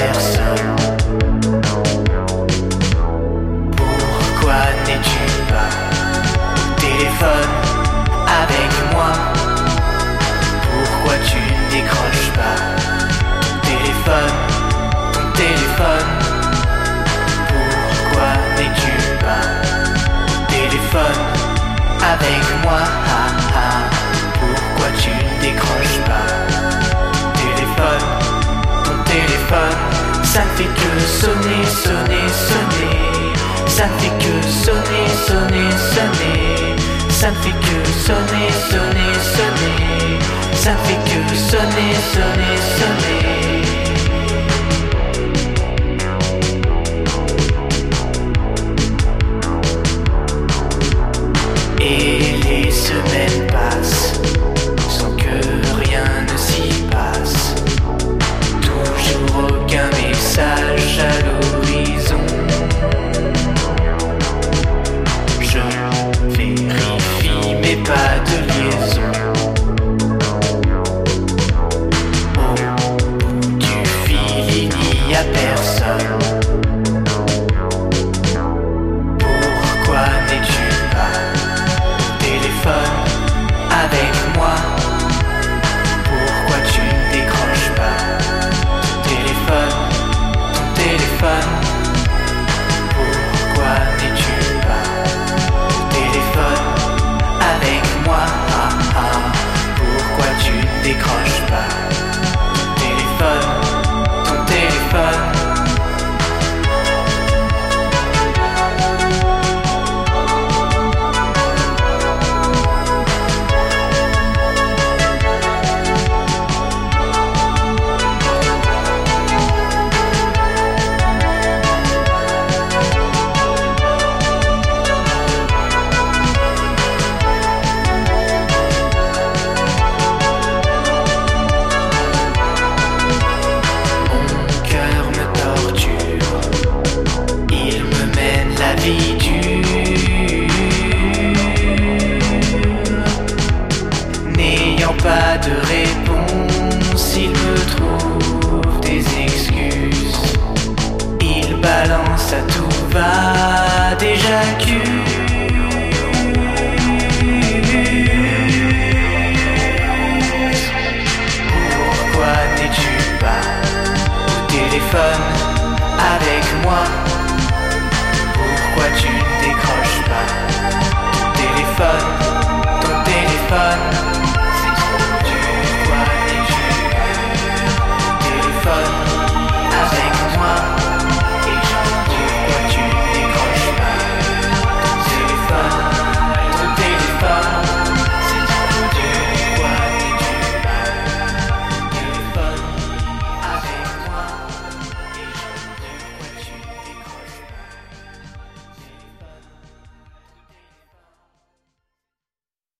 personne. Pourquoi n'es-tu pas téléphone avec moi Pourquoi tu ne décroches pas téléphone, téléphone Pourquoi n'es-tu pas téléphone avec moi ah, ah. Pourquoi tu ne décroches pas sonner, sonner, sonner ça fait que sonner, sonner, sonner. Ça fait que sonner, sonner, sonner. Ça ne fait que sonner, sonner. N'ayant pas de réponse, il me trouve des excuses, il balance à tout va, déjà que. Pourquoi n'es-tu pas au téléphone avec moi? 距离开始吧。